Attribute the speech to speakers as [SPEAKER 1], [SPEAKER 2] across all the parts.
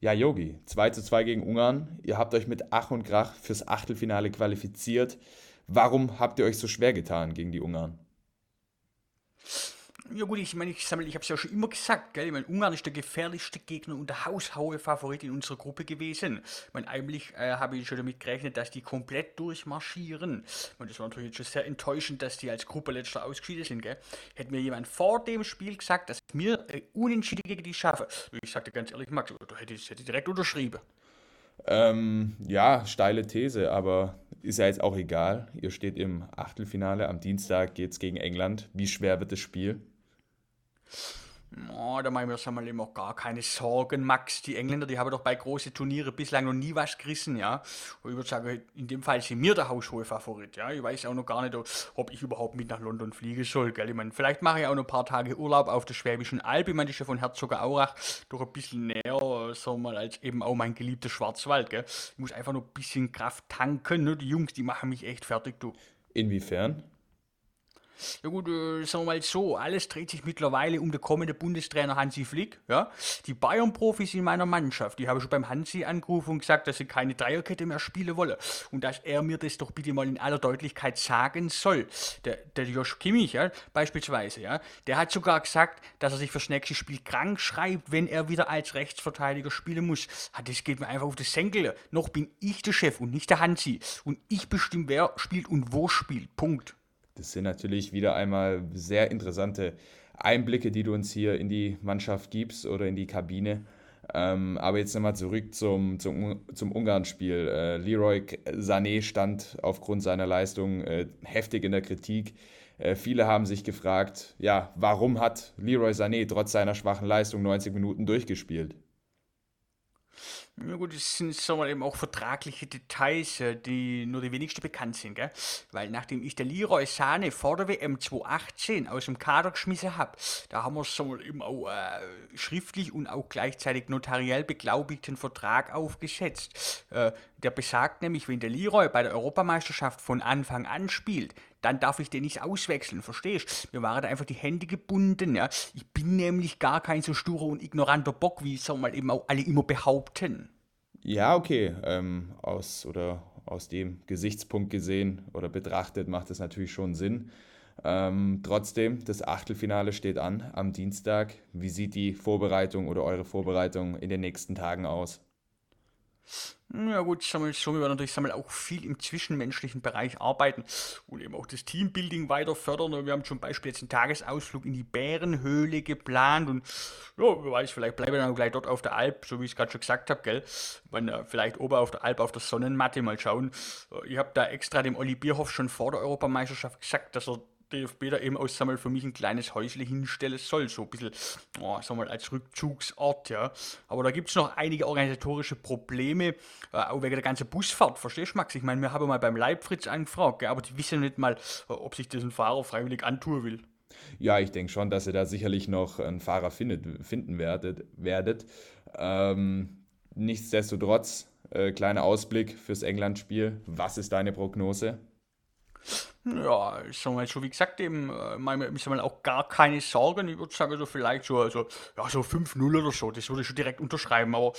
[SPEAKER 1] Ja, Yogi, 2 zu 2 gegen Ungarn. Ihr habt euch mit Ach und Krach fürs Achtelfinale qualifiziert. Warum habt ihr euch so schwer getan gegen die Ungarn?
[SPEAKER 2] Ja gut, ich meine, ich, sammle, ich habe es ja schon immer gesagt, gell? Ich meine, Ungarn ist der gefährlichste Gegner und der haushaue Favorit in unserer Gruppe gewesen. Ich meine, eigentlich äh, habe ich schon damit gerechnet, dass die komplett durchmarschieren. Und das war natürlich jetzt schon sehr enttäuschend, dass die als Gruppe letzter ausgeschieden sind, gell? Hätte mir jemand vor dem Spiel gesagt, dass wir äh, unentschieden gegen die schaffen. Ich sagte ganz ehrlich, Max, da hätte ich, hätte ich direkt unterschrieben.
[SPEAKER 1] Ähm, ja, steile These, aber ist ja jetzt auch egal. Ihr steht im Achtelfinale. Am Dienstag geht es gegen England. Wie schwer wird das Spiel?
[SPEAKER 2] Oh, da machen wir uns einmal immer gar keine Sorgen, Max. Die Engländer, die haben doch bei großen Turnieren bislang noch nie was gerissen, ja. Und ich würde sagen, in dem Fall sind wir der haushohe Favorit, ja. Ich weiß auch noch gar nicht, ob ich überhaupt mit nach London fliegen soll, gell. Ich meine, vielleicht mache ich auch noch ein paar Tage Urlaub auf der Schwäbischen Alb. Ich meine, das ist ja von Herzogenaurach doch ein bisschen näher, wir mal, als eben auch mein geliebter Schwarzwald, gell. Ich muss einfach noch ein bisschen Kraft tanken, ne. Die Jungs, die machen mich echt fertig, du.
[SPEAKER 1] Inwiefern?
[SPEAKER 2] Ja gut, äh, sagen wir mal so, alles dreht sich mittlerweile um den kommenden Bundestrainer Hansi Flick. Ja? Die Bayern-Profis in meiner Mannschaft, die haben schon beim Hansi angerufen und gesagt, dass sie keine Dreierkette mehr spielen wollen. Und dass er mir das doch bitte mal in aller Deutlichkeit sagen soll. Der, der Josh Kimmich, ja, beispielsweise, ja, der hat sogar gesagt, dass er sich fürs nächste Spiel krank schreibt, wenn er wieder als Rechtsverteidiger spielen muss. Ah, das geht mir einfach auf das Senkel. Noch bin ich der Chef und nicht der Hansi. Und ich bestimme, wer spielt und wo spielt. Punkt.
[SPEAKER 1] Das sind natürlich wieder einmal sehr interessante Einblicke, die du uns hier in die Mannschaft gibst oder in die Kabine. Ähm, aber jetzt nochmal zurück zum, zum, zum Ungarn-Spiel. Äh, Leroy Sané stand aufgrund seiner Leistung äh, heftig in der Kritik. Äh, viele haben sich gefragt, ja, warum hat Leroy Sané trotz seiner schwachen Leistung 90 Minuten durchgespielt?
[SPEAKER 2] Ja gut, das sind sagen wir, eben auch vertragliche Details, äh, die nur die wenigsten bekannt sind, gell? Weil nachdem ich der Leroy Sahne vor der WM 2018 aus dem Kader geschmissen habe, da haben wir sagen wir, eben auch äh, schriftlich und auch gleichzeitig notariell beglaubigten Vertrag aufgesetzt. Äh, der besagt nämlich, wenn der Leroy bei der Europameisterschaft von Anfang an spielt, dann darf ich den nicht auswechseln, verstehst? Mir waren da einfach die Hände gebunden, ja. Ich bin nämlich gar kein so sturer und ignoranter Bock, wie sagen mal eben auch alle immer behaupten.
[SPEAKER 1] Ja, okay. Ähm, aus oder aus dem Gesichtspunkt gesehen oder betrachtet macht es natürlich schon Sinn. Ähm, trotzdem, das Achtelfinale steht an am Dienstag. Wie sieht die Vorbereitung oder eure Vorbereitung in den nächsten Tagen aus?
[SPEAKER 2] Ja gut, sammle, so, wir natürlich sammle, auch viel im zwischenmenschlichen Bereich arbeiten und eben auch das Teambuilding weiter fördern. Wir haben zum Beispiel jetzt einen Tagesausflug in die Bärenhöhle geplant und ja, wer weiß, vielleicht bleiben wir dann gleich dort auf der Alp, so wie ich es gerade schon gesagt habe, gell. Man, äh, vielleicht oben auf der Alp auf der Sonnenmatte mal schauen. Äh, ich habe da extra dem Olli Bierhoff schon vor der Europameisterschaft gesagt, dass er DFB da eben aussammelt für mich ein kleines Häusle hinstellen soll, so ein bisschen, oh, sag mal, als Rückzugsort, ja. Aber da gibt es noch einige organisatorische Probleme, äh, auch wegen der ganzen Busfahrt, verstehst du, Max? Ich meine, wir haben mal beim Leibfritz angefragt, gell, aber die wissen nicht mal, äh, ob sich das ein Fahrer freiwillig antun will.
[SPEAKER 1] Ja, ich denke schon, dass ihr da sicherlich noch einen Fahrer findet, finden werdet. werdet. Ähm, nichtsdestotrotz, äh, kleiner Ausblick fürs England-Spiel. Was ist deine Prognose?
[SPEAKER 2] Ja, ich sag mal, so wie gesagt, eben, äh, ich sag mal, auch gar keine Sorgen. Ich würde sagen, so vielleicht so, also, ja, so 5-0 oder so, das würde ich schon direkt unterschreiben, aber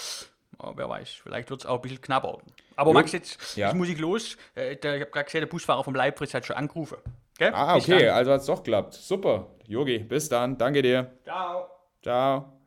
[SPEAKER 2] ja, wer weiß, vielleicht wird es auch ein bisschen knapper. Aber jo. Max, jetzt, ja. jetzt muss ich los. Äh, der, ich habe gerade gesehen, der Busfahrer vom Leibfritz hat schon angerufen.
[SPEAKER 1] Okay? Ah, okay, also hat es doch geklappt. Super. Yogi, bis dann. Danke dir.
[SPEAKER 2] Ciao.
[SPEAKER 1] Ciao.